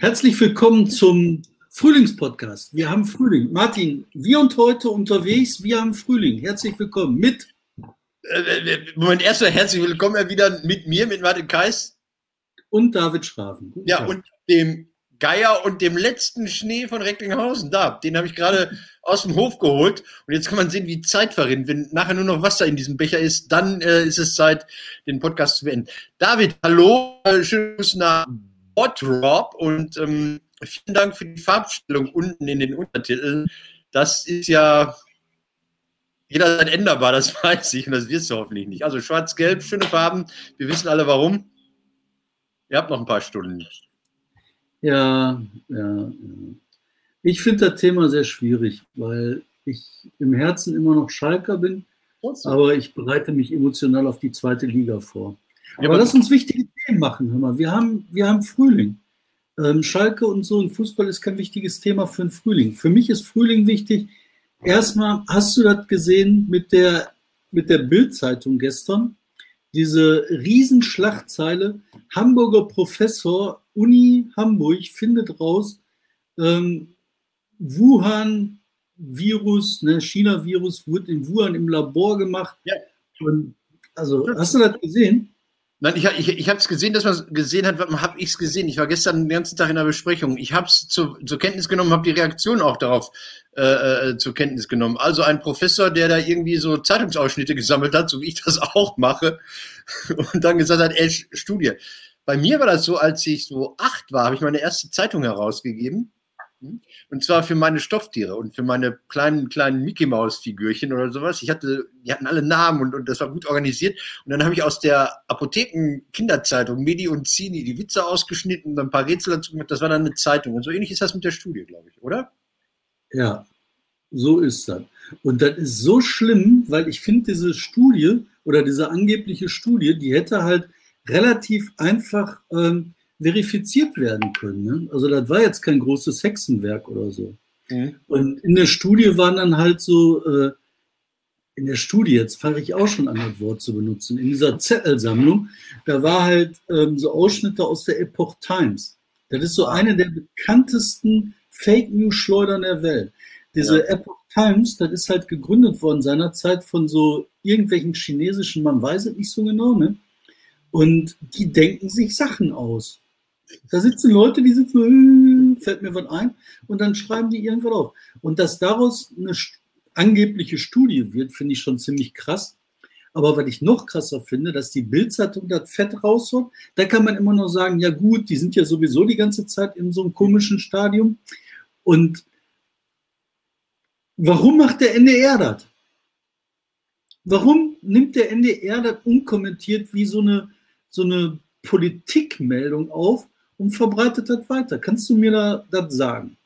Herzlich willkommen zum Frühlingspodcast. Wir haben Frühling. Martin, wir und heute unterwegs, wir haben Frühling. Herzlich willkommen mit. Äh, äh, Moment, erstmal herzlich willkommen wieder mit mir, mit Martin Kais. Und David Schraven. Guten ja, Tag. und dem Geier und dem letzten Schnee von Recklinghausen. Da, den habe ich gerade aus dem Hof geholt. Und jetzt kann man sehen, wie Zeit verrinnt. Wenn nachher nur noch Wasser in diesem Becher ist, dann äh, ist es Zeit, den Podcast zu beenden. David, hallo, äh, schönen Gruß nach Bottrop und ähm, vielen Dank für die Farbstellung unten in den Untertiteln. Das ist ja jederzeit änderbar, das weiß ich und das wirst du hoffentlich nicht. Also schwarz-gelb, schöne Farben. Wir wissen alle warum. Ihr habt noch ein paar Stunden. Ja, ja. Ich finde das Thema sehr schwierig, weil ich im Herzen immer noch Schalker bin, aber ich bereite mich emotional auf die zweite Liga vor. Aber ja, lass uns wichtige Themen machen. Hör mal. Wir, haben, wir haben Frühling. Ähm, Schalke und so, und Fußball ist kein wichtiges Thema für den Frühling. Für mich ist Frühling wichtig. Erstmal, hast du das gesehen mit der, mit der Bild-Zeitung gestern? Diese Riesenschlagzeile, Hamburger Professor, Uni Hamburg findet raus, ähm, Wuhan-Virus, ne, China-Virus wurde in Wuhan im Labor gemacht. Ja. Und, also, hast du das gesehen? Nein, ich, ich, ich habe es gesehen, dass man es gesehen hat. Habe ich es gesehen? Ich war gestern den ganzen Tag in der Besprechung. Ich habe es zu, zur Kenntnis genommen, habe die Reaktion auch darauf äh, äh, zur Kenntnis genommen. Also ein Professor, der da irgendwie so Zeitungsausschnitte gesammelt hat, so wie ich das auch mache, und dann gesagt hat, ey, Studie. Bei mir war das so, als ich so acht war, habe ich meine erste Zeitung herausgegeben. Hm? Und zwar für meine Stofftiere und für meine kleinen, kleinen Mickey Maus Figürchen oder sowas. Ich hatte, die hatten alle Namen und, und das war gut organisiert. Und dann habe ich aus der Apotheken Kinderzeitung Medi und Zini die Witze ausgeschnitten und ein paar Rätsel dazu gemacht. Das war dann eine Zeitung. Und so ähnlich ist das mit der Studie, glaube ich, oder? Ja, so ist das. Und das ist so schlimm, weil ich finde, diese Studie oder diese angebliche Studie, die hätte halt relativ einfach ähm, verifiziert werden können. Ne? Also das war jetzt kein großes Hexenwerk oder so. Mhm. Und in der Studie waren dann halt so, äh, in der Studie, jetzt fange ich auch schon an, das Wort zu benutzen, in dieser Zettelsammlung, da war halt ähm, so Ausschnitte aus der Epoch Times. Das ist so eine der bekanntesten Fake News Schleudern der Welt. Diese ja. Epoch Times, das ist halt gegründet worden seinerzeit von so irgendwelchen chinesischen, man weiß es nicht so genau, ne? Und die denken sich Sachen aus. Da sitzen Leute, die sitzen, äh, fällt mir was ein, und dann schreiben die irgendwas auf. Und dass daraus eine angebliche Studie wird, finde ich schon ziemlich krass. Aber was ich noch krasser finde, dass die Bildzeitung das Fett rausholt, da kann man immer noch sagen, ja gut, die sind ja sowieso die ganze Zeit in so einem komischen Stadium. Und warum macht der NDR das? Warum nimmt der NDR das unkommentiert wie so eine, so eine Politikmeldung auf und verbreitet das weiter. Kannst du mir da das sagen?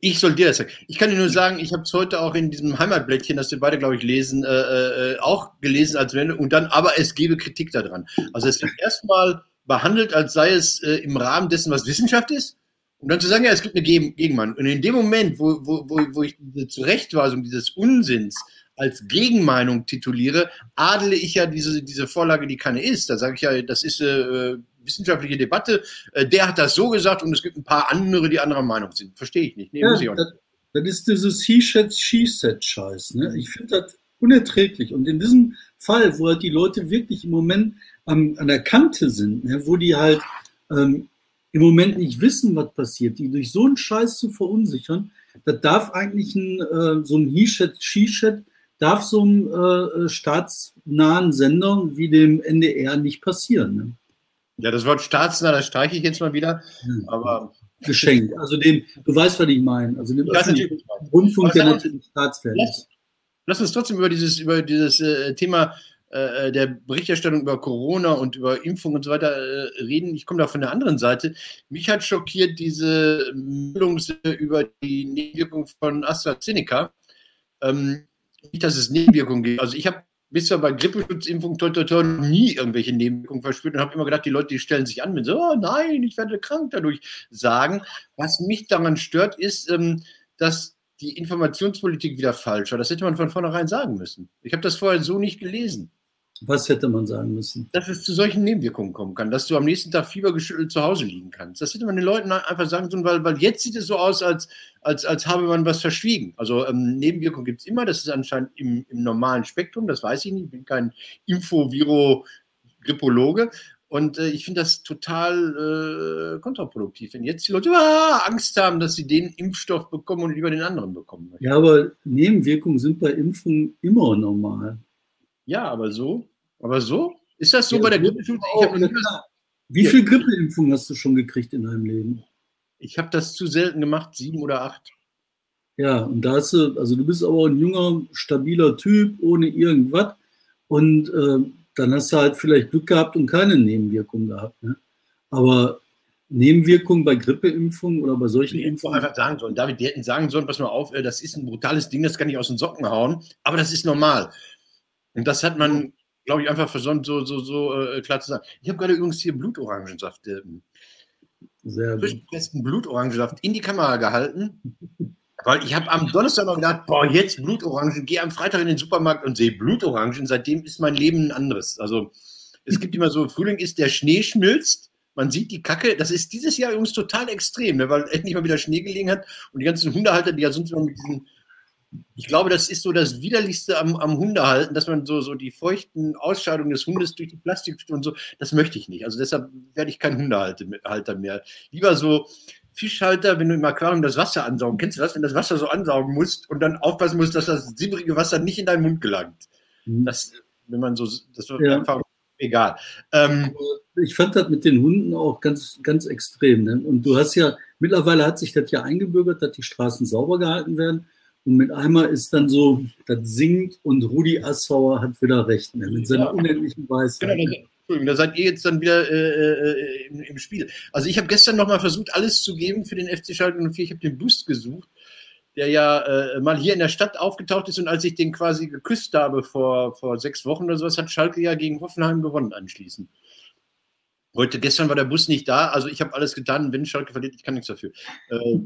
Ich soll dir das sagen. Ich kann dir nur sagen, ich habe es heute auch in diesem Heimatblättchen, das wir beide, glaube ich, lesen, äh, äh, auch gelesen als Meldung und dann, aber es gebe Kritik daran. Also es wird erstmal behandelt, als sei es äh, im Rahmen dessen, was Wissenschaft ist. Und dann zu sagen, ja, es gibt eine Gegenmeinung. Und in dem Moment, wo, wo, wo, ich diese Zurechtweisung dieses Unsinns als Gegenmeinung tituliere, adle ich ja diese, diese Vorlage, die keine ist. Da sage ich ja, das ist äh, wissenschaftliche Debatte. Äh, der hat das so gesagt und es gibt ein paar andere, die anderer Meinung sind. Verstehe ich nicht. Nee, ja, muss ich auch nicht. Das, das ist dieses He-Said, She-Said-Scheiß. Ne? Ich finde das unerträglich. Und in diesem Fall, wo halt die Leute wirklich im Moment am, an der Kante sind, ne? wo die halt ähm, im Moment nicht wissen, was passiert, die durch so einen Scheiß zu verunsichern, das darf eigentlich ein, äh, so ein He-Said, She-Said darf so einem äh, staatsnahen Sender wie dem NDR nicht passieren. Ne? Ja, das Wort staatsnah, das streiche ich jetzt mal wieder. Aber geschenkt. Also dem, du weißt, was ich meine. Also dem Rundfunk, der natürlich staatsfern ist. Lass uns trotzdem über dieses, über dieses äh, Thema äh, der Berichterstattung über Corona und über Impfung und so weiter äh, reden. Ich komme da von der anderen Seite. Mich hat schockiert diese Meldung über die Nebenwirkung von AstraZeneca. Ähm, nicht, dass es Nebenwirkungen gibt. Also ich habe bisher bei Grippeschutzimpfung toi, toi, toi, nie irgendwelche Nebenwirkungen verspürt und habe immer gedacht, die Leute, die stellen sich an, wenn so, oh nein, ich werde krank dadurch sagen. Was mich daran stört, ist, ähm, dass die Informationspolitik wieder falsch war. Das hätte man von vornherein sagen müssen. Ich habe das vorher so nicht gelesen. Was hätte man sagen müssen? Dass es zu solchen Nebenwirkungen kommen kann, dass du am nächsten Tag fiebergeschüttelt zu Hause liegen kannst. Das hätte man den Leuten einfach sagen sollen, weil, weil jetzt sieht es so aus, als, als, als habe man was verschwiegen. Also ähm, Nebenwirkungen gibt es immer, das ist anscheinend im, im normalen Spektrum, das weiß ich nicht, ich bin kein Info-Viro-Grippologe. Und äh, ich finde das total äh, kontraproduktiv, wenn jetzt die Leute ah, Angst haben, dass sie den Impfstoff bekommen und lieber den anderen bekommen. Möchten. Ja, aber Nebenwirkungen sind bei Impfungen immer normal. Ja, aber so? Aber so? Ist das so ja, bei der Grippeimpfung? Wie viele Grippeimpfungen hast du schon gekriegt in deinem Leben? Ich habe das zu selten gemacht, sieben oder acht. Ja, und da hast du, also du bist aber ein junger, stabiler Typ, ohne irgendwas. Und äh, dann hast du halt vielleicht Glück gehabt und keine Nebenwirkungen gehabt. Ne? Aber Nebenwirkungen bei Grippeimpfungen oder bei solchen die Impfungen einfach sagen sollen. David, die hätten sagen sollen, pass mal auf, äh, das ist ein brutales Ding, das kann ich aus den Socken hauen, aber das ist normal. Und das hat man, glaube ich, einfach versäumt, so, so, so äh, klar zu sagen. Ich habe gerade übrigens hier Blutorangensaft, äh, Sehr frischgepressten Blutorangensaft in die Kamera gehalten. Weil ich habe am Donnerstag noch gedacht, boah, jetzt Blutorangen, gehe am Freitag in den Supermarkt und sehe Blutorangen. Seitdem ist mein Leben ein anderes. Also es gibt immer so, Frühling ist, der Schnee schmilzt, man sieht die Kacke. Das ist dieses Jahr übrigens total extrem, ne, weil endlich mal wieder Schnee gelegen hat und die ganzen Hundehalter, die ja sonst immer mit diesen ich glaube, das ist so das Widerlichste am, am Hundehalten, dass man so, so die feuchten Ausscheidungen des Hundes durch die Plastik und so, das möchte ich nicht. Also deshalb werde ich kein Hundehalter mehr. Lieber so Fischhalter, wenn du im Aquarium das Wasser ansaugen. Kennst du das, wenn das Wasser so ansaugen musst und dann aufpassen musst, dass das silbrige Wasser nicht in deinen Mund gelangt? Mhm. Das, wenn man so, das wird ja. einfach egal. Ähm, ich fand das mit den Hunden auch ganz, ganz extrem. Ne? Und du hast ja, mittlerweile hat sich das ja eingebürgert, dass die Straßen sauber gehalten werden. Und mit einmal ist dann so, das singt und Rudi Assauer hat wieder recht, ne, mit seiner ja. unendlichen Weisheit. Genau, Entschuldigung, da seid ihr jetzt dann wieder äh, äh, im, im, Spiel. Also ich habe gestern nochmal versucht, alles zu geben für den FC Schalke 04. Ich habe den Boost gesucht, der ja äh, mal hier in der Stadt aufgetaucht ist und als ich den quasi geküsst habe vor, vor sechs Wochen oder sowas, hat Schalke ja gegen Hoffenheim gewonnen anschließend. Heute, gestern war der Bus nicht da, also ich habe alles getan, wenn Schalke verliert, ich kann nichts dafür. Äh,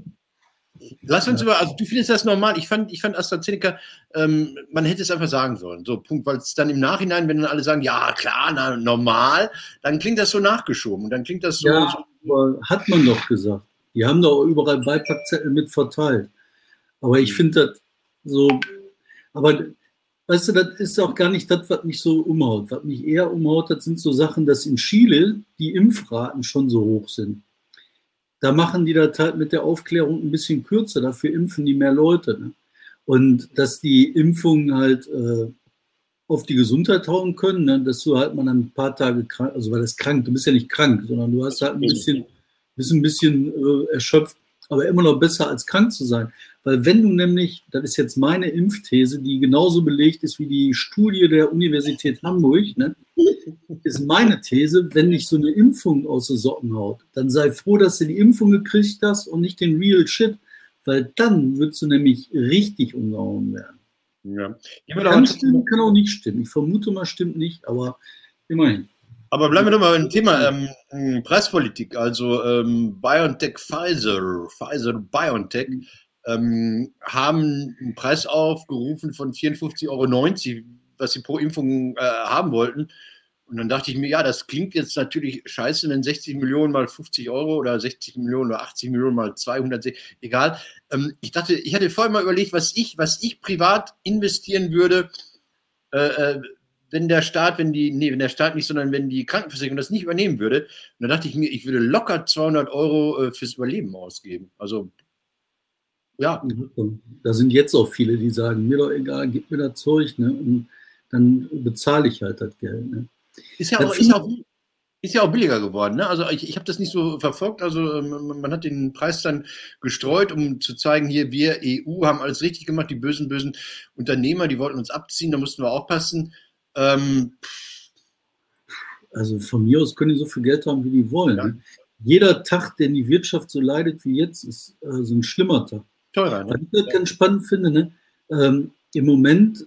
Lass uns über, also du findest das normal. Ich fand, ich fand AstraZeneca, ähm, man hätte es einfach sagen sollen. So, Punkt. Weil es dann im Nachhinein, wenn dann alle sagen, ja, klar, na, normal, dann klingt das so nachgeschoben. Und dann klingt das so. Ja, aber hat man doch gesagt. Die haben doch überall Beipackzettel mit verteilt. Aber ich finde das so, aber weißt du, das ist auch gar nicht das, was mich so umhaut. Was mich eher umhaut, das sind so Sachen, dass in Chile die Impfraten schon so hoch sind. Da machen die das halt mit der Aufklärung ein bisschen kürzer, dafür impfen die mehr Leute. Ne? Und dass die Impfungen halt äh, auf die Gesundheit hauen können, ne? dass du halt mal ein paar Tage krank, also weil das krank, du bist ja nicht krank, sondern du hast halt ein bisschen, bist ein bisschen äh, erschöpft, aber immer noch besser als krank zu sein. Weil wenn du nämlich, das ist jetzt meine Impfthese, die genauso belegt ist wie die Studie der Universität Hamburg, ne, ist meine These, wenn dich so eine Impfung aus den Socken haut, dann sei froh, dass du die Impfung gekriegt hast und nicht den Real Shit, weil dann würdest du nämlich richtig umgehauen werden. Ja. Kann stimmen, kann auch nicht stimmen. Ich vermute mal, stimmt nicht, aber immerhin. Aber bleiben wir doch mal beim Thema ähm, Preispolitik. Also ähm, BioNTech, Pfizer, Pfizer, BioNTech ähm, haben einen Preis aufgerufen von 54,90 Euro, was sie pro Impfung äh, haben wollten. Und dann dachte ich mir, ja, das klingt jetzt natürlich scheiße, wenn 60 Millionen mal 50 Euro oder 60 Millionen oder 80 Millionen mal 200, egal. Ähm, ich dachte, ich hatte vorher mal überlegt, was ich, was ich privat investieren würde, äh, äh, wenn der Staat, wenn die, nee, wenn der Staat nicht, sondern wenn die Krankenversicherung das nicht übernehmen würde. Und dann dachte ich mir, ich würde locker 200 Euro äh, fürs Überleben ausgeben. Also ja. Da sind jetzt auch viele, die sagen, mir doch egal, gib mir das Zeug, ne? Und dann bezahle ich halt das Geld. Ne? Ist ja auch, ist auch, ist ja auch billiger geworden. Ne? Also ich, ich habe das nicht so verfolgt. Also ähm, man hat den Preis dann gestreut, um zu zeigen, hier wir EU haben alles richtig gemacht. Die bösen, bösen Unternehmer, die wollten uns abziehen, da mussten wir aufpassen. Ähm, also von mir aus können die so viel Geld haben, wie die wollen. Ja. Ne? Jeder Tag, den die Wirtschaft so leidet wie jetzt, ist äh, so ein schlimmer Tag teurer. Ne? Was ich halt ganz spannend finde, ne? Ähm, im Moment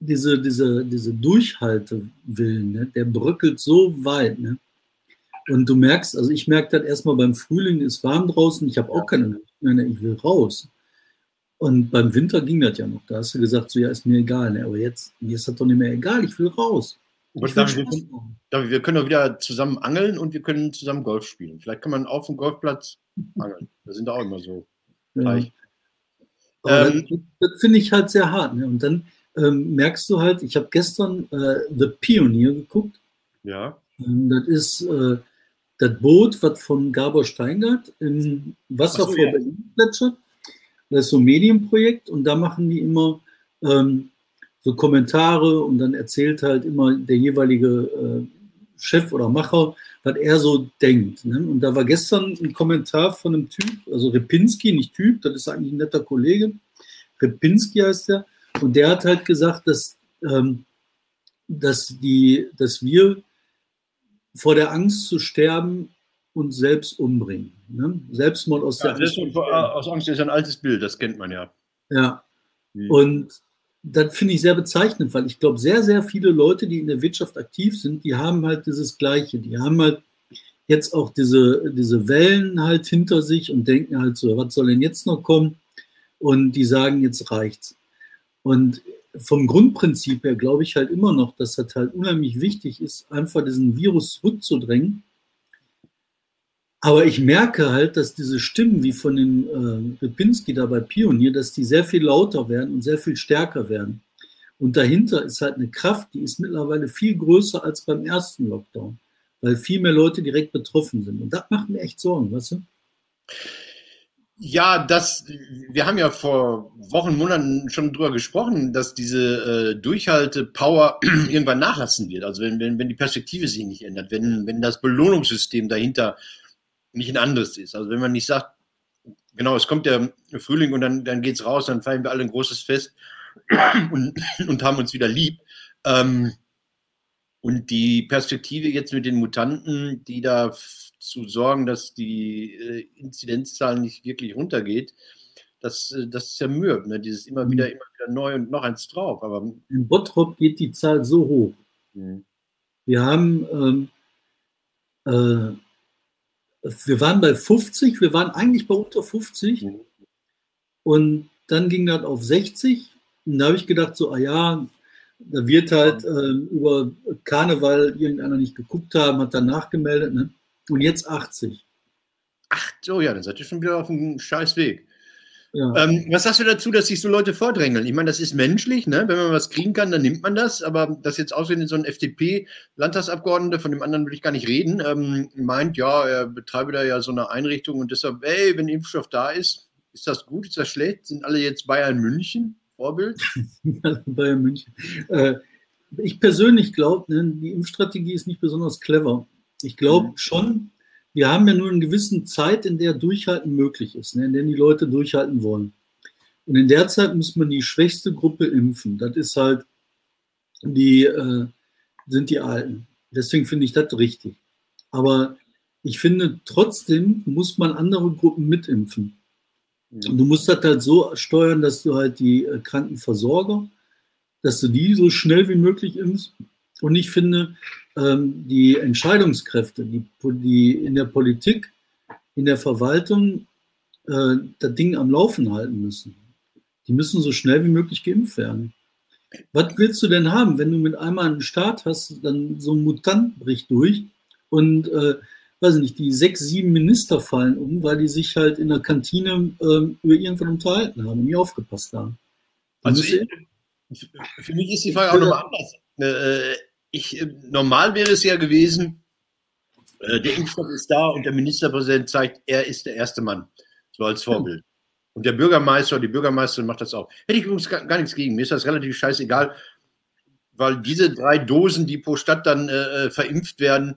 diese, diese, diese Durchhaltewillen, ne? der bröckelt so weit. Ne? Und du merkst, also ich merke das erstmal beim Frühling, ist warm draußen, ich habe auch keine Lust ne? ich will raus. Und beim Winter ging das ja noch. Da hast du gesagt, so ja, ist mir egal. Ne? Aber jetzt, mir ist das doch nicht mehr egal, ich will raus. Ich David, wir, können, David, wir können auch wieder zusammen angeln und wir können zusammen Golf spielen. Vielleicht kann man auf dem Golfplatz angeln. Da sind da auch immer so. Ja. Ähm, das, das finde ich halt sehr hart. Ne? Und dann ähm, merkst du halt, ich habe gestern äh, The Pioneer geguckt. Ja. Ähm, das ist äh, das Boot, was von Gabor Steingart im Wasser so, vor ja. Berlin plätschert. Das ist so ein Medienprojekt und da machen die immer ähm, so Kommentare und dann erzählt halt immer der jeweilige äh, Chef oder Macher, was er so denkt. Ne? Und da war gestern ein Kommentar von einem Typ, also Repinski, nicht Typ, das ist eigentlich ein netter Kollege. Repinski heißt der. Und der hat halt gesagt, dass, ähm, dass, die, dass wir vor der Angst zu sterben uns selbst umbringen. Ne? Selbstmord aus ja, der Angst. Aus Angst ist ein altes Bild, das kennt man ja. Ja. Hm. Und das finde ich sehr bezeichnend, weil ich glaube, sehr, sehr viele Leute, die in der Wirtschaft aktiv sind, die haben halt dieses Gleiche. Die haben halt jetzt auch diese, diese Wellen halt hinter sich und denken halt so, was soll denn jetzt noch kommen? Und die sagen, jetzt reicht's. Und vom Grundprinzip her glaube ich halt immer noch, dass das halt unheimlich wichtig ist, einfach diesen Virus zurückzudrängen aber ich merke halt, dass diese Stimmen wie von den äh, Ripinski da bei Pionier, dass die sehr viel lauter werden und sehr viel stärker werden. Und dahinter ist halt eine Kraft, die ist mittlerweile viel größer als beim ersten Lockdown, weil viel mehr Leute direkt betroffen sind. Und das macht mir echt Sorgen, weißt du? Ja, das, wir haben ja vor Wochen, Monaten schon drüber gesprochen, dass diese äh, Durchhalte-Power irgendwann nachlassen wird. Also wenn, wenn, wenn die Perspektive sich nicht ändert, wenn, wenn das Belohnungssystem dahinter nicht ein anderes ist. Also wenn man nicht sagt, genau, es kommt der Frühling und dann, dann geht es raus, dann feiern wir alle ein großes Fest und, und haben uns wieder lieb. Ähm, und die Perspektive jetzt mit den Mutanten, die dazu sorgen, dass die äh, Inzidenzzahl nicht wirklich runtergeht, das, äh, das ist ja mürb, ne? dieses immer mhm. wieder, immer wieder neu und noch eins drauf. Aber in Bottrop geht die Zahl so hoch. Mhm. Wir haben ähm, äh, wir waren bei 50, wir waren eigentlich bei unter 50 mhm. und dann ging das auf 60 und da habe ich gedacht, so, ah ja, da wird halt äh, über Karneval irgendeiner nicht geguckt haben, hat dann nachgemeldet ne? Und jetzt 80. Ach so, ja, dann seid ihr schon wieder auf einem scheiß Weg. Ja. Ähm, was sagst du dazu, dass sich so Leute vordrängeln? Ich meine, das ist menschlich, ne? wenn man was kriegen kann, dann nimmt man das, aber dass jetzt ausgerechnet so ein FDP-Landtagsabgeordneter, von dem anderen will ich gar nicht reden, ähm, meint, ja, er betreibe da ja so eine Einrichtung und deshalb, ey, wenn Impfstoff da ist, ist das gut, ist das schlecht? Sind alle jetzt Bayern München Vorbild? Bayern München. Äh, ich persönlich glaube, ne, die Impfstrategie ist nicht besonders clever. Ich glaube mhm. schon, wir haben ja nur eine gewisse Zeit, in der Durchhalten möglich ist, ne, in der die Leute durchhalten wollen. Und in der Zeit muss man die schwächste Gruppe impfen. Das ist halt die, äh, sind die Alten. Deswegen finde ich das richtig. Aber ich finde, trotzdem muss man andere Gruppen mitimpfen. Und du musst das halt so steuern, dass du halt die äh, Krankenversorger, dass du die so schnell wie möglich impfst. Und ich finde, ähm, die Entscheidungskräfte, die, die in der Politik, in der Verwaltung äh, das Ding am Laufen halten müssen. Die müssen so schnell wie möglich geimpft werden. Was willst du denn haben, wenn du mit einmal einen Staat hast, dann so ein Mutant bricht durch und, äh, weiß ich nicht, die sechs, sieben Minister fallen um, weil die sich halt in der Kantine äh, über irgendwann unterhalten haben und nie aufgepasst haben. Also ich, für mich ist die Frage auch nochmal anders. Äh, ich, äh, normal wäre es ja gewesen, äh, der Impfstoff ist da und der Ministerpräsident zeigt, er ist der erste Mann, so als Vorbild. Und der Bürgermeister, die Bürgermeisterin macht das auch. Hätte ich übrigens gar, gar nichts gegen. Mir ist das relativ scheißegal, weil diese drei Dosen, die pro Stadt dann äh, äh verimpft werden.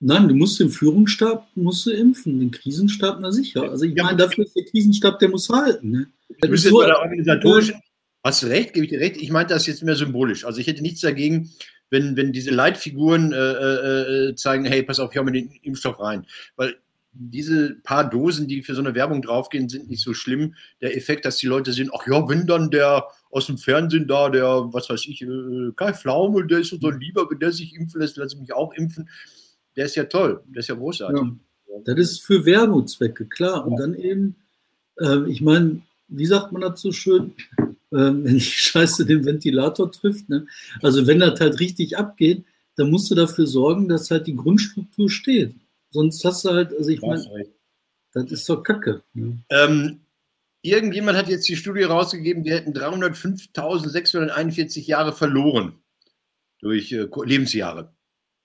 Nein, du musst den Führungsstab musst du impfen, den Krisenstab, na sicher. Also ich ja, meine, dafür ist der Krisenstab, der muss halten. Ne? Das ist so, bei der organisatorischen, Hast du recht, gebe ich dir recht. Ich meinte das jetzt mehr symbolisch. Also ich hätte nichts dagegen, wenn, wenn diese Leitfiguren äh, äh, äh, zeigen, hey, pass auf, hier haben wir den Impfstoff rein. Weil diese paar Dosen, die für so eine Werbung draufgehen, sind nicht so schlimm. Der Effekt, dass die Leute sehen, ach ja, wenn dann der aus dem Fernsehen da, der, was weiß ich, äh, Kai Pflaume, der ist so lieber, wenn der sich impfen lässt, lasse ich mich auch impfen. Der ist ja toll, der ist ja großartig. Ja, das ist für Werbungszwecke, klar. Und dann eben, äh, ich meine, wie sagt man dazu schön, wenn die Scheiße den Ventilator trifft. Ne? Also wenn das halt richtig abgeht, dann musst du dafür sorgen, dass halt die Grundstruktur steht. Sonst hast du halt, also ich meine, das ist doch Kacke. Ne? Ähm, irgendjemand hat jetzt die Studie rausgegeben, die hätten 305.641 Jahre verloren durch äh, Lebensjahre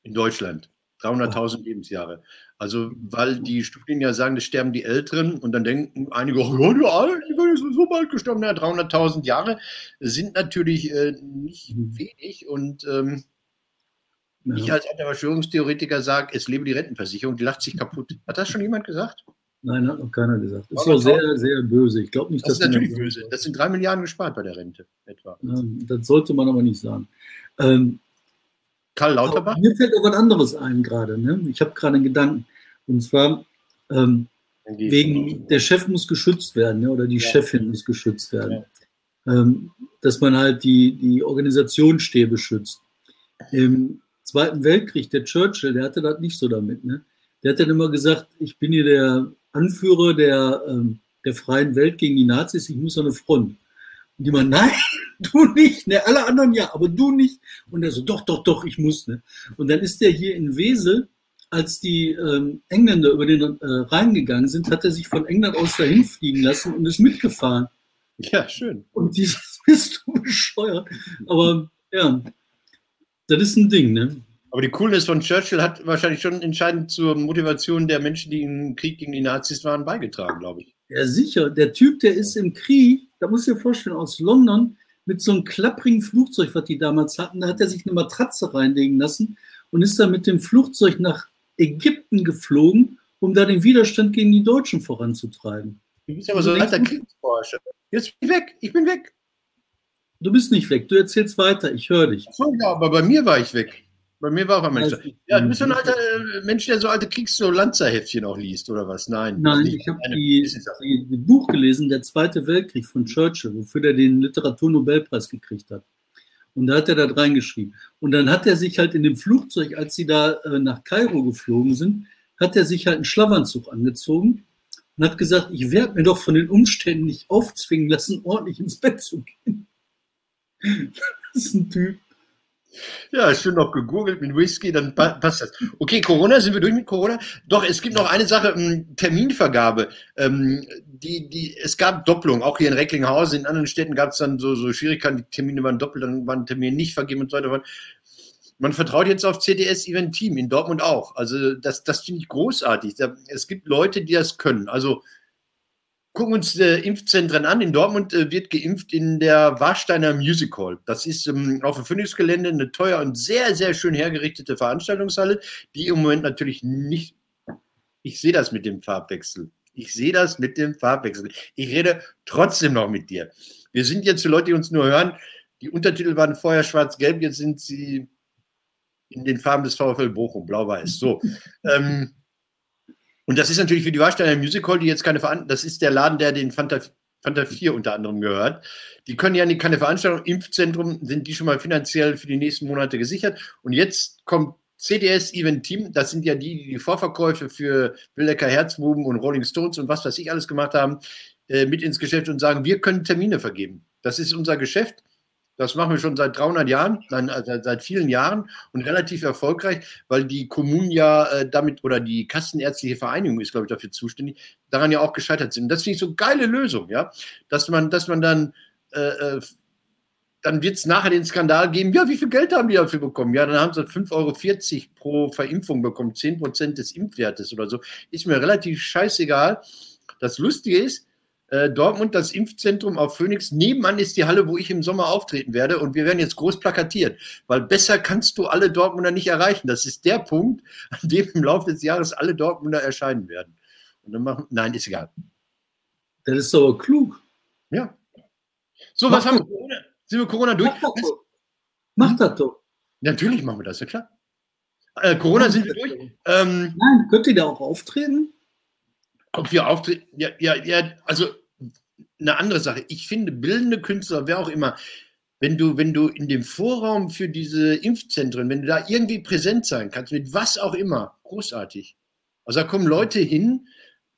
in Deutschland. 300.000 Lebensjahre. Also, weil die Studien ja sagen, es sterben die Älteren und dann denken einige, oh, ja, die Alten, sind so bald gestorben. Ja, 300.000 Jahre sind natürlich äh, nicht mhm. wenig und ähm, ja. ich als alter Verschwörungstheoretiker sage, es lebe die Rentenversicherung, die lacht sich kaputt. Hat das schon jemand gesagt? Nein, hat noch keiner gesagt. Das ist doch sehr, sehr böse. Ich glaube nicht, das dass. Das ist natürlich böse. Das sind drei Milliarden gespart bei der Rente etwa. Ja, das sollte man aber nicht sagen. Ähm, Karl Lauterbach? Mir fällt auch was anderes ein gerade. Ne? Ich habe gerade einen Gedanken. Und zwar ähm, wegen, der Chef muss geschützt werden ne? oder die ja. Chefin muss geschützt werden. Ja. Ähm, dass man halt die, die Organisationsstäbe schützt. Im Zweiten Weltkrieg, der Churchill, der hatte das nicht so damit. Ne? Der hat dann immer gesagt, ich bin hier der Anführer der, ähm, der freien Welt gegen die Nazis, ich muss an eine Front. Und die meinen, nein, du nicht, ne, alle anderen ja, aber du nicht. Und er so, doch, doch, doch, ich muss, ne. Und dann ist er hier in Wesel, als die ähm, Engländer über den äh, Rhein gegangen sind, hat er sich von England aus dahin fliegen lassen und ist mitgefahren. Ja, schön. Und dieses bist du bescheuert. Aber ja, das ist ein Ding, ne? Aber die Coolness von Churchill hat wahrscheinlich schon entscheidend zur Motivation der Menschen, die im Krieg gegen die Nazis waren, beigetragen, glaube ich. Ja, sicher. Der Typ, der ist im Krieg, da muss ich dir vorstellen, aus London mit so einem klapprigen Flugzeug, was die damals hatten, da hat er sich eine Matratze reinlegen lassen und ist dann mit dem Flugzeug nach Ägypten geflogen, um da den Widerstand gegen die Deutschen voranzutreiben. Du bist aber so ein alter Kriegsforscher. Jetzt bin ich weg, ich bin weg. Du bist nicht weg, du erzählst weiter, ich höre dich. Ach so, ja, aber bei mir war ich weg. Bei mir war auch ein Mensch. Ja, du bist so ein alter äh, Mensch, der so alte Kriegs- so Lanzerheftchen auch liest, oder was? Nein. Nein, ich habe ein Buch gelesen, Der Zweite Weltkrieg von Churchill, wofür er den Literaturnobelpreis gekriegt hat. Und da hat er da reingeschrieben. Und dann hat er sich halt in dem Flugzeug, als sie da äh, nach Kairo geflogen sind, hat er sich halt einen Schlafanzug angezogen und hat gesagt, ich werde mir doch von den Umständen nicht aufzwingen lassen, ordentlich ins Bett zu gehen. Das ist ein Typ. Ja, schön noch gegoogelt mit Whisky, dann passt das. Okay, Corona, sind wir durch mit Corona? Doch, es gibt noch eine Sache, ähm, Terminvergabe. Ähm, die, die, es gab Doppelung, auch hier in Recklinghausen, in anderen Städten gab es dann so, so Schwierigkeiten, die Termine waren doppelt, dann waren Termine nicht vergeben und so weiter. Man vertraut jetzt auf CDS Event Team, in Dortmund auch. Also das, das finde ich großartig. Es gibt Leute, die das können. Also gucken uns äh, Impfzentren an. In Dortmund äh, wird geimpft in der Warsteiner Music Hall. Das ist ähm, auf dem Phoenix-Gelände eine teuer und sehr, sehr schön hergerichtete Veranstaltungshalle, die im Moment natürlich nicht. Ich sehe das mit dem Farbwechsel. Ich sehe das mit dem Farbwechsel. Ich rede trotzdem noch mit dir. Wir sind jetzt für Leute, die uns nur hören. Die Untertitel waren vorher schwarz-gelb, jetzt sind sie in den Farben des VfL Bochum, blau-weiß. So. ähm, und das ist natürlich für die Warsteiner Music Hall, die jetzt keine Veranstaltung, das ist der Laden, der den Fanta, Fanta 4 unter anderem gehört. Die können ja keine Veranstaltung, Impfzentrum, sind die schon mal finanziell für die nächsten Monate gesichert. Und jetzt kommt CDS Event Team, das sind ja die, die die Vorverkäufe für Wildecker Herzbuben und Rolling Stones und was weiß ich alles gemacht haben, äh, mit ins Geschäft und sagen, wir können Termine vergeben. Das ist unser Geschäft. Das machen wir schon seit 300 Jahren, nein, also seit vielen Jahren und relativ erfolgreich, weil die Kommunen ja äh, damit oder die Kassenärztliche Vereinigung ist, glaube ich, dafür zuständig, daran ja auch gescheitert sind. Das finde ich so eine geile Lösung, ja, dass man, dass man dann äh, äh dann wird es nachher den Skandal geben, ja, wie viel Geld haben die dafür bekommen? Ja, dann haben sie 5,40 Euro pro Verimpfung bekommen, 10 Prozent des Impfwertes oder so. Ist mir relativ scheißegal. Das Lustige ist, äh, Dortmund, das Impfzentrum auf Phoenix. Nebenan ist die Halle, wo ich im Sommer auftreten werde. Und wir werden jetzt groß plakatiert, weil besser kannst du alle Dortmunder nicht erreichen. Das ist der Punkt, an dem im Laufe des Jahres alle Dortmunder erscheinen werden. Und dann machen, nein, ist egal. Das ist aber klug. Ja. So, Mach was haben wir? Corona? Sind wir Corona durch? Mach das doch. Mach das doch. Natürlich machen wir das, ja klar. Äh, Corona sind wir durch. Ähm, Nein, könnt ihr da auch auftreten? Ob wir auftreten? Ja, ja, ja, also eine andere Sache. Ich finde, bildende Künstler, wer auch immer, wenn du, wenn du in dem Vorraum für diese Impfzentren, wenn du da irgendwie präsent sein kannst, mit was auch immer, großartig. Also da kommen Leute hin,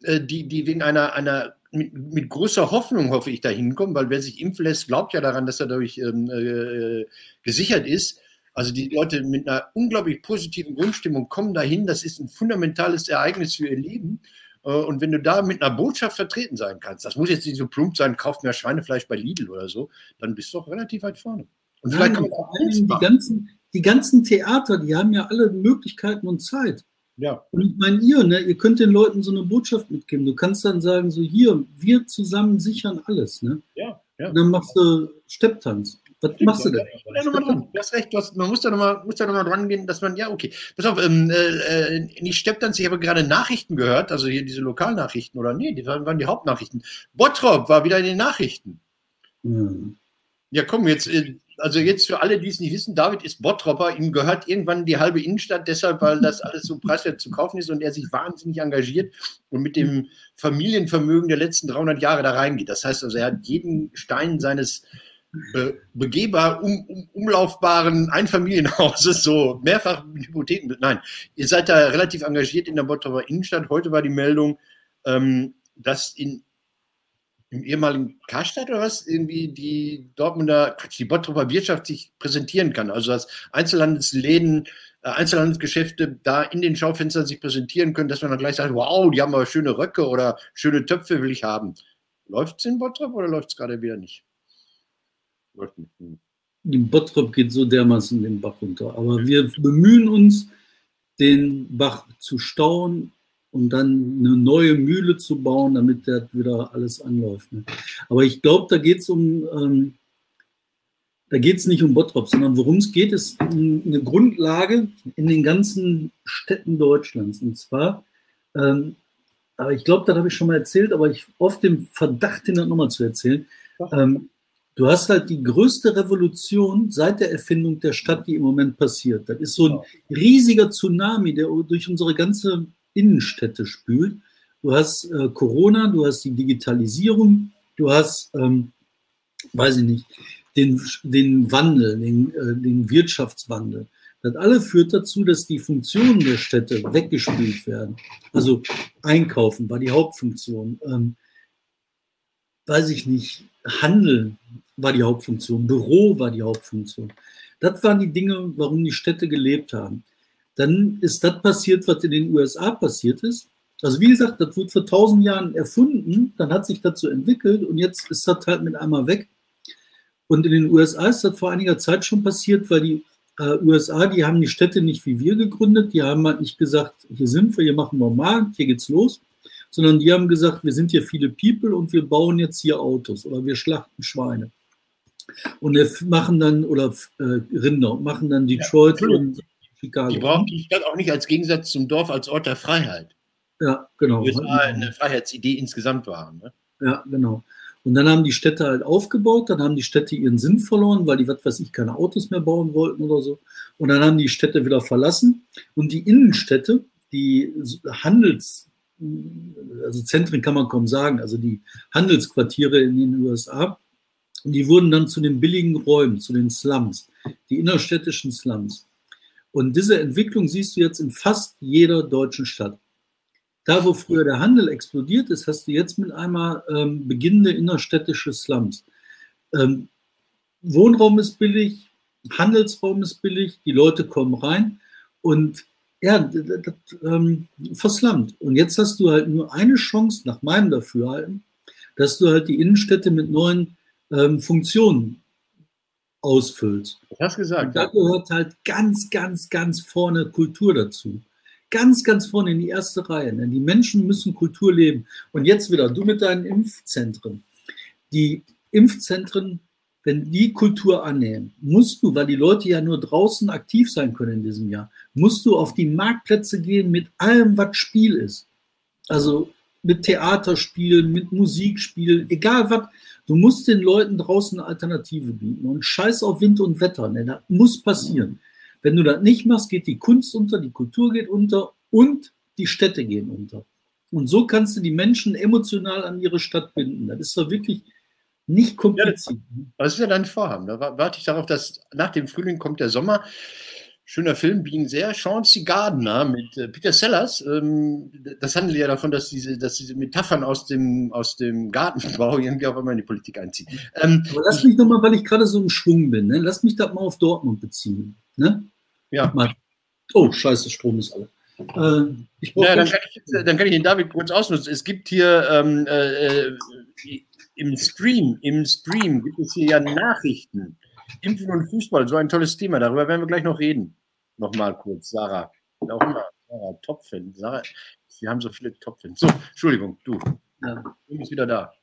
äh, die, die wegen einer, einer mit, mit, großer Hoffnung hoffe ich da hinkommen, weil wer sich impfen lässt, glaubt ja daran, dass er dadurch ähm, äh, gesichert ist. Also die Leute mit einer unglaublich positiven Grundstimmung kommen dahin. Das ist ein fundamentales Ereignis für ihr Leben. Äh, und wenn du da mit einer Botschaft vertreten sein kannst, das muss jetzt nicht so plump sein, kauft mehr Schweinefleisch bei Lidl oder so, dann bist du auch relativ weit vorne. Und vielleicht Nein, vor allem die ganzen, die ganzen Theater, die haben ja alle Möglichkeiten und Zeit. Ja. Und ich meine, ihr, ne, ihr könnt den Leuten so eine Botschaft mitgeben. Du kannst dann sagen, so hier, wir zusammen sichern alles. Ne? Ja, ja. Und dann machst du Stepptanz. Was Stimmt, machst du denn? Du hast recht, du hast, man muss da nochmal noch dran gehen, dass man, ja, okay. Pass auf, ähm, äh, äh nicht Stepptanz, ich habe gerade Nachrichten gehört, also hier diese Lokalnachrichten, oder nee, die waren, waren die Hauptnachrichten. Bottrop war wieder in den Nachrichten. Hm. Ja, komm, jetzt, äh, also jetzt für alle, die es nicht wissen, David ist Bottropper, ihm gehört irgendwann die halbe Innenstadt, deshalb, weil das alles so preiswert zu kaufen ist und er sich wahnsinnig engagiert und mit dem Familienvermögen der letzten 300 Jahre da reingeht. Das heißt also, er hat jeden Stein seines begehbar um, um, umlaufbaren Einfamilienhauses, so mehrfach mit Hypotheken. Nein, ihr seid da relativ engagiert in der Bottroper Innenstadt. Heute war die Meldung, ähm, dass in im ehemaligen Karstadt oder was, irgendwie die Dortmunder, die Bottroper Wirtschaft sich präsentieren kann. Also dass Einzelhandelsläden, äh, Einzelhandelsgeschäfte da in den Schaufenstern sich präsentieren können, dass man dann gleich sagt, wow, die haben aber schöne Röcke oder schöne Töpfe will ich haben. Läuft es in Bottrop oder läuft es gerade wieder nicht? Hm. In Bottrop geht so dermaßen den Bach runter. Aber wir bemühen uns, den Bach zu stauen um dann eine neue Mühle zu bauen, damit der wieder alles anläuft. Ne? Aber ich glaube, da geht es um, ähm, da geht es nicht um Bottrop, sondern worum es geht, ist eine Grundlage in den ganzen Städten Deutschlands. Und zwar, ähm, aber ich glaube, das habe ich schon mal erzählt, aber ich oft den Verdacht, den nochmal zu erzählen. Ähm, du hast halt die größte Revolution seit der Erfindung der Stadt, die im Moment passiert. Das ist so ein riesiger Tsunami, der durch unsere ganze Innenstädte spült. Du hast äh, Corona, du hast die Digitalisierung, du hast, ähm, weiß ich nicht, den, den Wandel, den, äh, den Wirtschaftswandel. Das alles führt dazu, dass die Funktionen der Städte weggespült werden. Also Einkaufen war die Hauptfunktion. Ähm, weiß ich nicht, Handel war die Hauptfunktion, Büro war die Hauptfunktion. Das waren die Dinge, warum die Städte gelebt haben dann ist das passiert, was in den USA passiert ist. Also wie gesagt, das wurde vor tausend Jahren erfunden, dann hat sich dazu entwickelt und jetzt ist das halt mit einmal weg. Und in den USA ist das vor einiger Zeit schon passiert, weil die äh, USA, die haben die Städte nicht wie wir gegründet, die haben halt nicht gesagt, hier sind wir, hier machen wir Markt, hier geht's los, sondern die haben gesagt, wir sind hier viele People und wir bauen jetzt hier Autos oder wir schlachten Schweine. Und wir machen dann, oder äh, Rinder, machen dann Detroit ja, und Chicago. Die brauchen die Stadt auch nicht als Gegensatz zum Dorf als Ort der Freiheit. Ja, genau. Die USA eine Freiheitsidee insgesamt waren. Ne? Ja, genau. Und dann haben die Städte halt aufgebaut, dann haben die Städte ihren Sinn verloren, weil die, was weiß ich, keine Autos mehr bauen wollten oder so. Und dann haben die Städte wieder verlassen. Und die Innenstädte, die Handels, also Zentren kann man kaum sagen, also die Handelsquartiere in den USA, die wurden dann zu den billigen Räumen, zu den Slums, die innerstädtischen Slums. Und diese Entwicklung siehst du jetzt in fast jeder deutschen Stadt. Da, wo früher der Handel explodiert ist, hast du jetzt mit einmal ähm, beginnende innerstädtische Slums. Ähm, Wohnraum ist billig, Handelsraum ist billig, die Leute kommen rein und ja, das, das ähm, verslammt. Und jetzt hast du halt nur eine Chance, nach meinem Dafürhalten, dass du halt die Innenstädte mit neuen ähm, Funktionen ausfüllst. Du hast gesagt. Und da gehört halt ganz, ganz, ganz vorne Kultur dazu. Ganz, ganz vorne in die erste Reihe. Denn die Menschen müssen Kultur leben. Und jetzt wieder, du mit deinen Impfzentren. Die Impfzentren, wenn die Kultur annehmen, musst du, weil die Leute ja nur draußen aktiv sein können in diesem Jahr, musst du auf die Marktplätze gehen mit allem, was Spiel ist. Also mit Theaterspielen, mit Musikspielen, egal was. Du musst den Leuten draußen eine Alternative bieten. Und scheiß auf Wind und Wetter, ne? das muss passieren. Wenn du das nicht machst, geht die Kunst unter, die Kultur geht unter und die Städte gehen unter. Und so kannst du die Menschen emotional an ihre Stadt binden. Das ist doch wirklich nicht kompliziert. Ja, das ist ja dein Vorhaben. Da warte ich darauf, dass nach dem Frühling kommt der Sommer. Schöner Film, Being sehr, Chauncey Gardner mit äh, Peter Sellers. Ähm, das handelt ja davon, dass diese, dass diese Metaphern aus dem, aus dem Gartenbau irgendwie auch immer in die Politik einziehen. Ähm, Aber lass mich nochmal, weil ich gerade so im Schwung bin, ne? lass mich das mal auf Dortmund beziehen. Ne? Ja. Mal. Oh, scheiße, Strom ist alle. Äh, ich ja, dann, kann ich, dann kann ich den David kurz ausnutzen. Es gibt hier ähm, äh, äh im Stream, im Stream gibt es hier ja Nachrichten. Impfen und Fußball, so ein tolles Thema. Darüber werden wir gleich noch reden. Nochmal kurz, Sarah. Auch immer, Sarah, Top-Fan. Sarah, wir haben so viele Top-Fans. So, Entschuldigung, du. Ja. Du bist wieder da.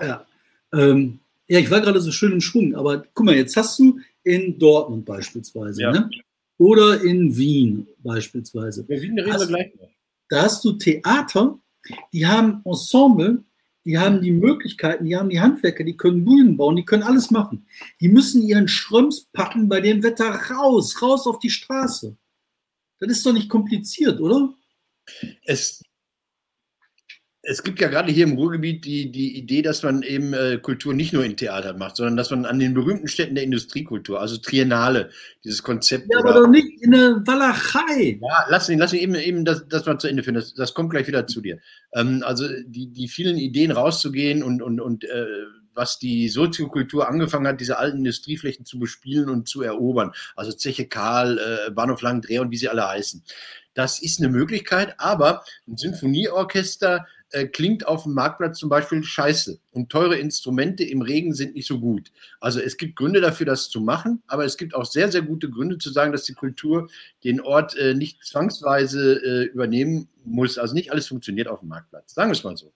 Ja. Ähm, ja, ich war gerade so schön im Schwung, aber guck mal, jetzt hast du in Dortmund beispielsweise, ja. ne? oder in Wien beispielsweise. Ja, Wien reden wir gleich noch. Da hast du Theater, die haben Ensemble, die haben die Möglichkeiten, die haben die Handwerker, die können Bühnen bauen, die können alles machen. Die müssen ihren Schröms packen bei dem Wetter raus, raus auf die Straße. Das ist doch nicht kompliziert, oder? Es, es gibt ja gerade hier im Ruhrgebiet die, die Idee, dass man eben äh, Kultur nicht nur in Theater macht, sondern dass man an den berühmten Städten der Industriekultur, also Triennale, dieses Konzept. Ja, aber doch nicht in der Walachei. Ja, lass ihn, lass ihn eben, eben das, das mal zu Ende führen. Das, das kommt gleich wieder zu dir. Ähm, also die, die vielen Ideen rauszugehen und, und, und äh, was die Soziokultur angefangen hat, diese alten Industrieflächen zu bespielen und zu erobern. Also Zeche Karl, äh, Bahnhof Langendreher und wie sie alle heißen. Das ist eine Möglichkeit, aber ein Sinfonieorchester äh, klingt auf dem Marktplatz zum Beispiel scheiße und teure Instrumente im Regen sind nicht so gut. Also es gibt Gründe dafür, das zu machen, aber es gibt auch sehr, sehr gute Gründe zu sagen, dass die Kultur den Ort äh, nicht zwangsweise äh, übernehmen muss. Also nicht alles funktioniert auf dem Marktplatz. Sagen wir es mal so.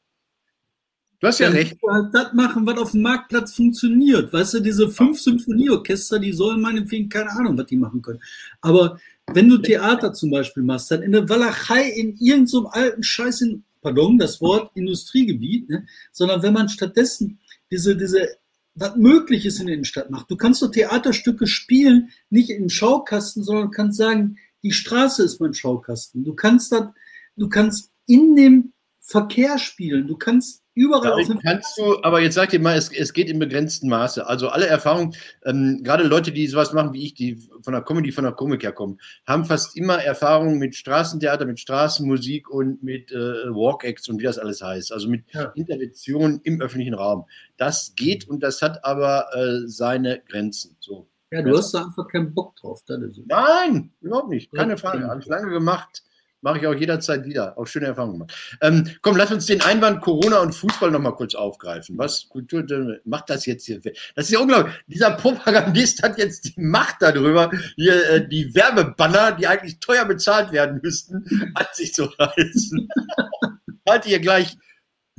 Du hast ja, ja recht. Das machen, was auf dem Marktplatz funktioniert. Weißt du, diese fünf Symphonieorchester, die sollen meinetwegen keine Ahnung, was die machen können. Aber wenn du Theater zum Beispiel machst, dann in der Walachei in irgendeinem so alten Scheiß in pardon, das Wort Industriegebiet, ne, sondern wenn man stattdessen diese, diese, was möglich ist in der Innenstadt macht. Du kannst so Theaterstücke spielen, nicht im Schaukasten, sondern kannst sagen, die Straße ist mein Schaukasten. Du kannst das, du kannst in dem Verkehr spielen. Du kannst Überall auf dem kannst du, aber jetzt sag dir mal, es, es geht in begrenztem Maße. Also alle Erfahrungen, ähm, gerade Leute, die sowas machen wie ich, die von der Comedy, von der Komik herkommen, haben fast immer Erfahrungen mit Straßentheater, mit Straßenmusik und mit äh, Walk-Acts und wie das alles heißt. Also mit ja. Intervention im öffentlichen Raum. Das geht und das hat aber äh, seine Grenzen. So. Ja, du hast da einfach keinen Bock drauf. Nein, überhaupt nicht. Keine Frage. Habe ich lange gemacht. Mache ich auch jederzeit wieder. Auch schöne Erfahrungen gemacht. Ähm, komm, lass uns den Einwand Corona und Fußball nochmal kurz aufgreifen. Was Kultur macht das jetzt hier? Das ist ja unglaublich. Dieser Propagandist hat jetzt die Macht darüber, hier äh, die Werbebanner, die eigentlich teuer bezahlt werden müssten, an sich zu reißen. Halte hier gleich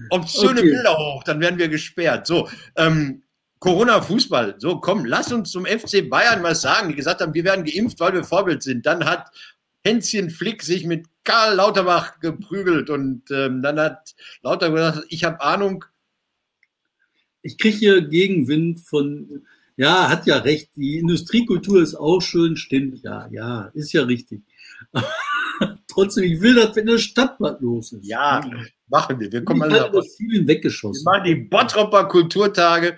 obszöne okay. Bilder hoch, dann werden wir gesperrt. So, ähm, Corona Fußball. So, komm, lass uns zum FC Bayern was sagen, die gesagt haben, wir werden geimpft, weil wir Vorbild sind. Dann hat Hänschen Flick sich mit Karl Lauterbach geprügelt und ähm, dann hat Lauter gesagt, ich habe Ahnung. Ich kriege hier Gegenwind von, ja, hat ja recht, die Industriekultur ist auch schön, stimmt, ja, ja, ist ja richtig. Trotzdem, ich will, dass in der Stadt was los ist. Ja, machen wir. Wir kommen alle halt vielen weggeschossen. Wir machen die Bottropper Kulturtage.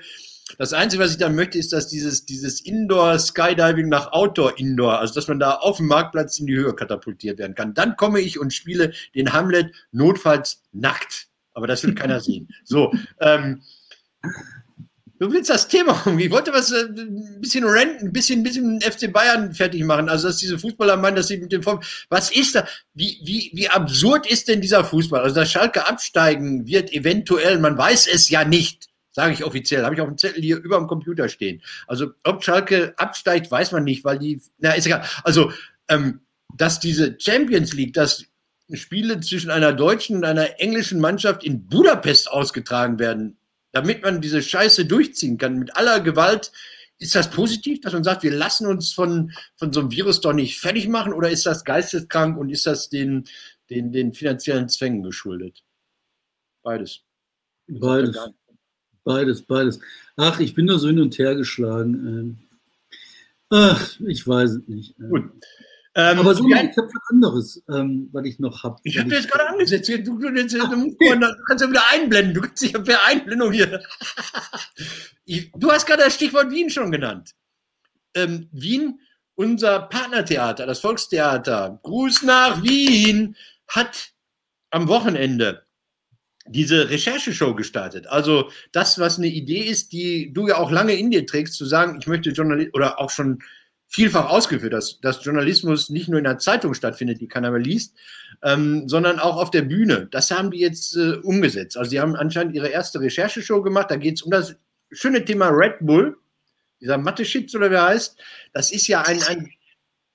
Das Einzige, was ich dann möchte, ist, dass dieses, dieses Indoor-Skydiving nach Outdoor-Indoor, also dass man da auf dem Marktplatz in die Höhe katapultiert werden kann. Dann komme ich und spiele den Hamlet notfalls nackt. Aber das will keiner sehen. So, ähm, Du willst das Thema um. Ich wollte was äh, ein bisschen renten, ein bisschen, ein bisschen FC Bayern fertig machen. Also dass diese Fußballer meinen, dass sie mit dem Form. Was ist da? Wie, wie, wie absurd ist denn dieser Fußball? Also dass Schalke absteigen wird eventuell, man weiß es ja nicht. Sage ich offiziell, habe ich auf dem Zettel hier über dem Computer stehen. Also ob Schalke absteigt, weiß man nicht, weil die, na ist egal. Also ähm, dass diese Champions League, dass Spiele zwischen einer deutschen und einer englischen Mannschaft in Budapest ausgetragen werden, damit man diese Scheiße durchziehen kann mit aller Gewalt. Ist das positiv, dass man sagt, wir lassen uns von, von so einem Virus doch nicht fertig machen oder ist das geisteskrank und ist das den, den, den finanziellen Zwängen geschuldet? Beides. Beides. Beides, beides. Ach, ich bin da so hin und her geschlagen. Ähm. Ach, ich weiß es nicht. Ähm. Gut. Ähm, Aber so, ich habe was anderes, ähm, was ich noch habe. Ich habe dir jetzt gerade angesetzt. Du, du, du, du, kannst ja wieder einblenden. Du kannst dich per Einblendung hier. du hast gerade das Stichwort Wien schon genannt. Ähm, Wien unser Partnertheater, das Volkstheater, Gruß nach Wien, hat am Wochenende diese Rechercheshow gestartet. Also das, was eine Idee ist, die du ja auch lange in dir trägst, zu sagen, ich möchte Journalist oder auch schon vielfach ausgeführt, dass, dass Journalismus nicht nur in der Zeitung stattfindet, die keiner mehr liest, ähm, sondern auch auf der Bühne. Das haben die jetzt äh, umgesetzt. Also sie haben anscheinend ihre erste Rechercheshow gemacht. Da geht es um das schöne Thema Red Bull, dieser Mathe-Shits oder wer heißt. Das ist ja ein, ein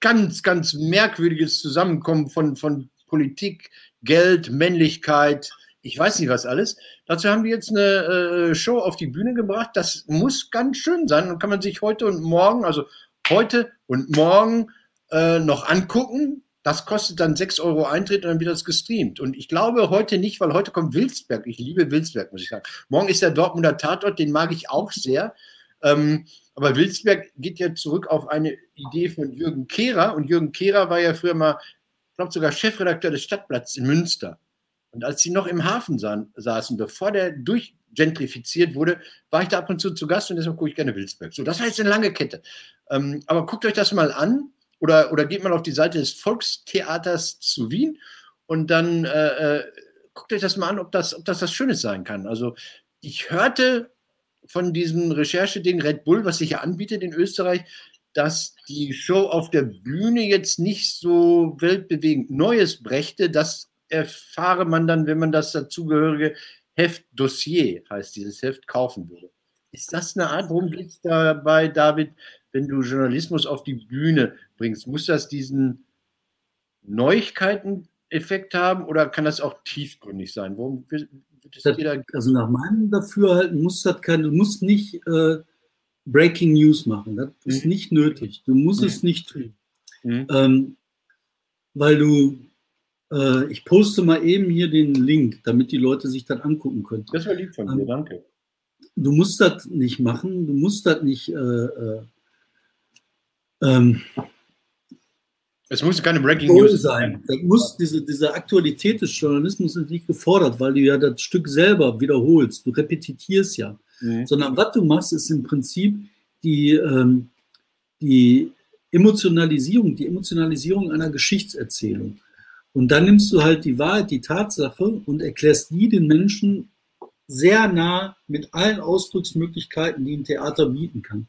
ganz, ganz merkwürdiges Zusammenkommen von, von Politik, Geld, Männlichkeit, ich weiß nicht was alles. Dazu haben wir jetzt eine äh, Show auf die Bühne gebracht. Das muss ganz schön sein und kann man sich heute und morgen, also heute und morgen äh, noch angucken. Das kostet dann 6 Euro Eintritt und dann wird das gestreamt. Und ich glaube heute nicht, weil heute kommt Wilsberg. Ich liebe Wilsberg, muss ich sagen. Morgen ist der Dortmunder Tatort, den mag ich auch sehr. Ähm, aber Wilsberg geht ja zurück auf eine Idee von Jürgen Kehrer. Und Jürgen Kehrer war ja früher mal, ich glaube sogar Chefredakteur des Stadtblatts in Münster. Und als sie noch im Hafen saßen, bevor der durchgentrifiziert wurde, war ich da ab und zu zu Gast und deshalb gucke ich gerne Wilsberg. So, das jetzt eine lange Kette. Ähm, aber guckt euch das mal an oder, oder geht mal auf die Seite des Volkstheaters zu Wien und dann äh, äh, guckt euch das mal an, ob das, ob das was Schönes sein kann. Also ich hörte von diesem Rechercheding Red Bull, was sich ja anbietet in Österreich, dass die Show auf der Bühne jetzt nicht so weltbewegend Neues brächte. Das erfahre man dann, wenn man das dazugehörige Heft Dossier, heißt dieses Heft, kaufen würde. Ist das eine Art, worum geht es dabei, David, wenn du Journalismus auf die Bühne bringst? Muss das diesen Neuigkeiten-Effekt haben oder kann das auch tiefgründig sein? Worum wird es das, also nach meinem Dafürhalten muss das kein, du musst nicht äh, Breaking News machen. Das ist mhm. nicht nötig. Du musst mhm. es nicht tun. Mhm. Ähm, weil du äh, ich poste mal eben hier den Link, damit die Leute sich das angucken können. Das war lieb von dir, ähm, danke. Du musst das nicht machen, du musst das nicht. Äh, äh, ähm, es muss keine Breaking News sein. Das muss, diese, diese Aktualität des Journalismus ist nicht gefordert, weil du ja das Stück selber wiederholst. Du repetitierst ja. Mhm. Sondern was du machst, ist im Prinzip die, ähm, die Emotionalisierung, die Emotionalisierung einer Geschichtserzählung. Und dann nimmst du halt die Wahrheit, die Tatsache und erklärst die den Menschen sehr nah mit allen Ausdrucksmöglichkeiten, die ein Theater bieten kann.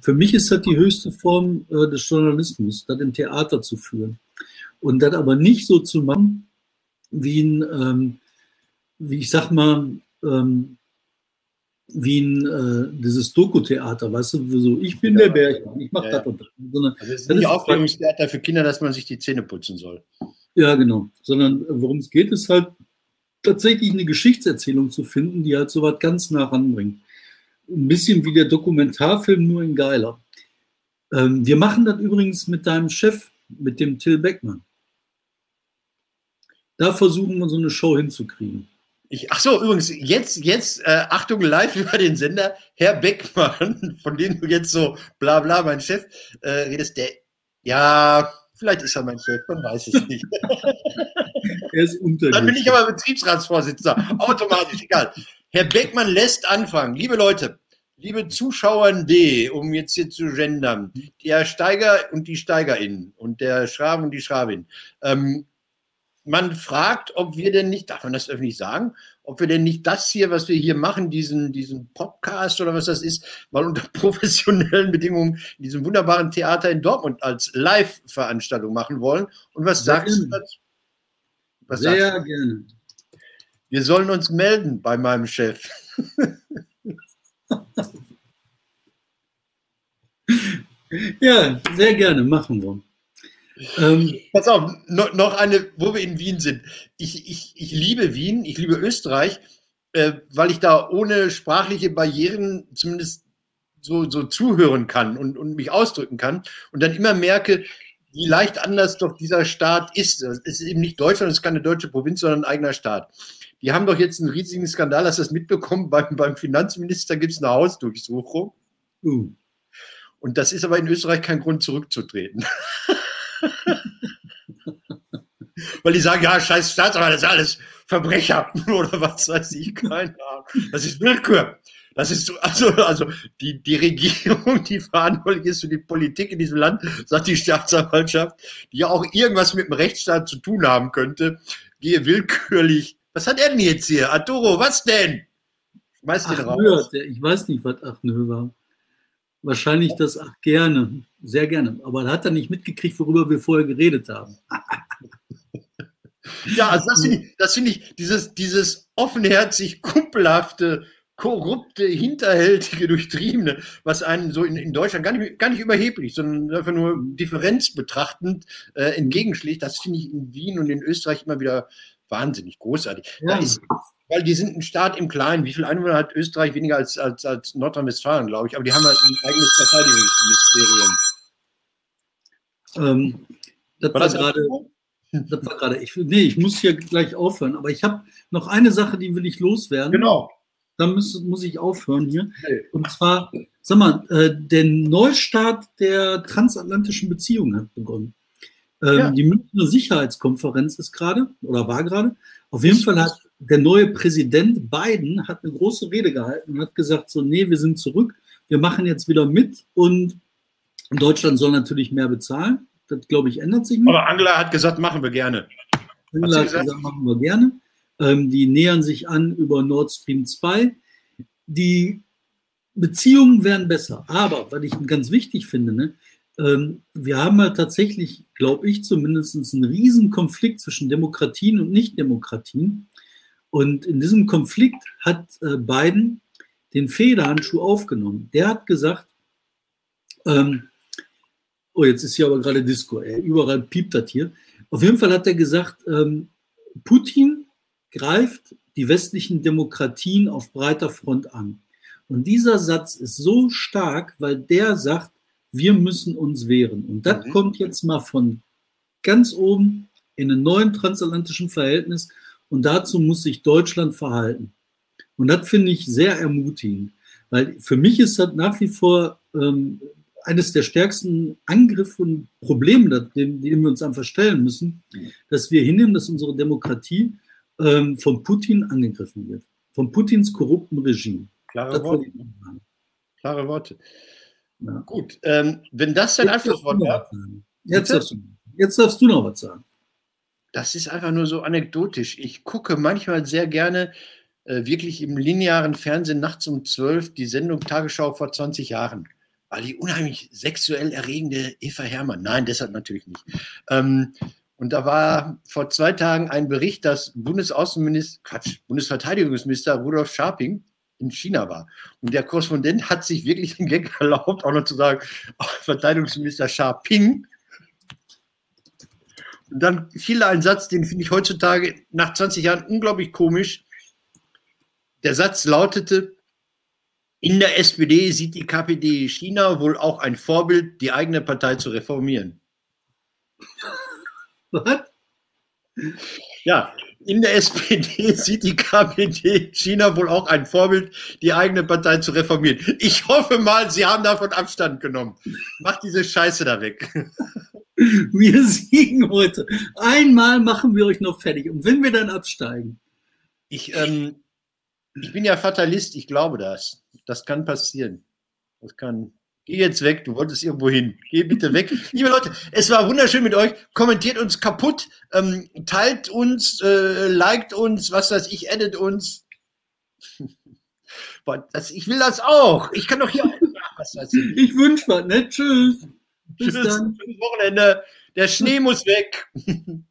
Für mich ist das die höchste Form äh, des Journalismus, das im Theater zu führen. Und das aber nicht so zu machen, wie ein, ähm, wie ich sag mal, ähm, wie ein äh, dieses Doku-Theater, weißt du, so ich bin ja, der Bergmann, ich mache ja, das und das. Sondern, also es ist nicht Aufklärungstheater für Kinder, dass man sich die Zähne putzen soll. Ja, genau. Sondern worum es geht, ist halt tatsächlich eine Geschichtserzählung zu finden, die halt so was ganz nah ranbringt. Ein bisschen wie der Dokumentarfilm, nur in geiler. Ähm, wir machen das übrigens mit deinem Chef, mit dem Till Beckmann. Da versuchen wir so eine Show hinzukriegen. Ich, ach so, übrigens, jetzt, jetzt, äh, Achtung, live über den Sender, Herr Beckmann, von dem du jetzt so bla bla, mein Chef, äh, redest, der, ja, Vielleicht ist er mein Chef, man weiß es nicht. er ist unter Dann bin ich aber Betriebsratsvorsitzender. Automatisch, egal. Herr Beckmann lässt anfangen. Liebe Leute, liebe Zuschauer D, um jetzt hier zu gendern, der Steiger und die SteigerInnen und der Schraben und die Schrabin. Ähm, man fragt, ob wir denn nicht, darf man das öffentlich sagen, ob wir denn nicht das hier, was wir hier machen, diesen, diesen Podcast oder was das ist, mal unter professionellen Bedingungen in diesem wunderbaren Theater in Dortmund als Live-Veranstaltung machen wollen. Und was Sehr sagst du dazu? Was Sehr gerne. Wir sollen uns melden bei meinem Chef. ja, sehr gerne, machen wir. Ähm, Pass auf, no, noch eine, wo wir in Wien sind. Ich, ich, ich liebe Wien, ich liebe Österreich, äh, weil ich da ohne sprachliche Barrieren zumindest so, so zuhören kann und, und mich ausdrücken kann und dann immer merke, wie leicht anders doch dieser Staat ist. Es ist eben nicht Deutschland, es ist keine deutsche Provinz, sondern ein eigener Staat. Die haben doch jetzt einen riesigen Skandal, hast du das mitbekommen? Beim, beim Finanzminister gibt es eine Hausdurchsuchung. Uh. Und das ist aber in Österreich kein Grund, zurückzutreten. Weil die sagen, ja, scheiß Staatsanwalt, das ist alles Verbrecher oder was weiß ich, keine Ahnung. Das ist Willkür. Das ist so, also, also die, die Regierung, die verantwortlich ist für die Politik in diesem Land, sagt die Staatsanwaltschaft, die ja auch irgendwas mit dem Rechtsstaat zu tun haben könnte, gehe willkürlich. Was hat er denn jetzt hier? Arturo, was denn? Schmeiß den raus. Ich weiß nicht, was Achnö war. Wahrscheinlich das ach gerne, sehr gerne. Aber da hat er nicht mitgekriegt, worüber wir vorher geredet haben. Ja, also das finde ich, das find ich, dieses, dieses offenherzig kumpelhafte, korrupte, hinterhältige, durchtriebene, was einen so in, in Deutschland gar nicht, gar nicht überheblich, sondern einfach nur Differenz betrachtend äh, entgegenschlägt, das finde ich in Wien und in Österreich immer wieder wahnsinnig großartig. Ja. Ist, weil die sind ein Staat im Kleinen. Wie viele Einwohner hat Österreich? Weniger als, als, als Nordrhein-Westfalen, glaube ich. Aber die haben halt ein eigenes Verteidigungsministerium. Ähm, das war, war das gerade. Das war gerade. Ich, nee, ich muss hier gleich aufhören. Aber ich habe noch eine Sache, die will ich loswerden. Genau. Dann muss, muss ich aufhören hier. Okay. Und zwar, sag mal, äh, der Neustart der transatlantischen Beziehungen hat begonnen. Ähm, ja. Die Münchner Sicherheitskonferenz ist gerade oder war gerade. Auf jeden Fall hat der neue Präsident Biden hat eine große Rede gehalten und hat gesagt, so, nee, wir sind zurück, wir machen jetzt wieder mit und Deutschland soll natürlich mehr bezahlen. Das, glaube ich, ändert sich nicht. Aber Angela hat gesagt, machen wir gerne. Angela hat gesagt? gesagt, machen wir gerne. Ähm, die nähern sich an über Nord Stream 2. Die Beziehungen werden besser. Aber, was ich ganz wichtig finde, ne, ähm, wir haben halt tatsächlich, glaube ich, zumindest einen riesen Konflikt zwischen Demokratien und Nichtdemokratien. Und in diesem Konflikt hat äh, Biden den Federhandschuh aufgenommen. Der hat gesagt, ähm, oh, jetzt ist hier aber gerade Disco, ey, überall piept das hier. Auf jeden Fall hat er gesagt, ähm, Putin greift die westlichen Demokratien auf breiter Front an. Und dieser Satz ist so stark, weil der sagt, wir müssen uns wehren. Und das mhm. kommt jetzt mal von ganz oben in einem neuen transatlantischen Verhältnis und dazu muss sich Deutschland verhalten. Und das finde ich sehr ermutigend, weil für mich ist das nach wie vor ähm, eines der stärksten Angriffe und Probleme, denen, wir uns einfach stellen müssen, dass wir hinnehmen, dass unsere Demokratie ähm, von Putin angegriffen wird. Von Putins korrupten Regime. Klare Worte. Klare Worte. Ja. Gut, ähm, wenn das dein Abschlusswort war. Jetzt, jetzt darfst du noch was sagen das ist einfach nur so anekdotisch. Ich gucke manchmal sehr gerne äh, wirklich im linearen Fernsehen nachts um 12 die Sendung Tagesschau vor 20 Jahren. Weil die unheimlich sexuell erregende Eva Herrmann, nein, deshalb natürlich nicht. Ähm, und da war vor zwei Tagen ein Bericht, dass Bundesaußenminister, Quatsch, Bundesverteidigungsminister Rudolf Scharping in China war. Und der Korrespondent hat sich wirklich den Gag erlaubt, auch noch zu sagen, oh, Verteidigungsminister Scharping und dann fiel da ein Satz, den finde ich heutzutage nach 20 Jahren unglaublich komisch. Der Satz lautete, in der SPD sieht die KPD China wohl auch ein Vorbild, die eigene Partei zu reformieren. Was? Ja, in der SPD sieht die KPD China wohl auch ein Vorbild, die eigene Partei zu reformieren. Ich hoffe mal, Sie haben davon Abstand genommen. Macht diese Scheiße da weg. Wir siegen heute. Einmal machen wir euch noch fertig. Und wenn wir dann absteigen. Ich, ähm, ich bin ja Fatalist, ich glaube das. Das kann passieren. Das kann. Geh jetzt weg, du wolltest irgendwo hin. Geh bitte weg. Liebe Leute, es war wunderschön mit euch. Kommentiert uns kaputt, ähm, teilt uns, äh, liked uns, was weiß ich, edit uns. das, ich will das auch. Ich kann doch hier. was weiß ich. ich wünsche was, ne? Tschüss. Bis Tschüss. dann. Schönes Wochenende. Der Schnee muss weg.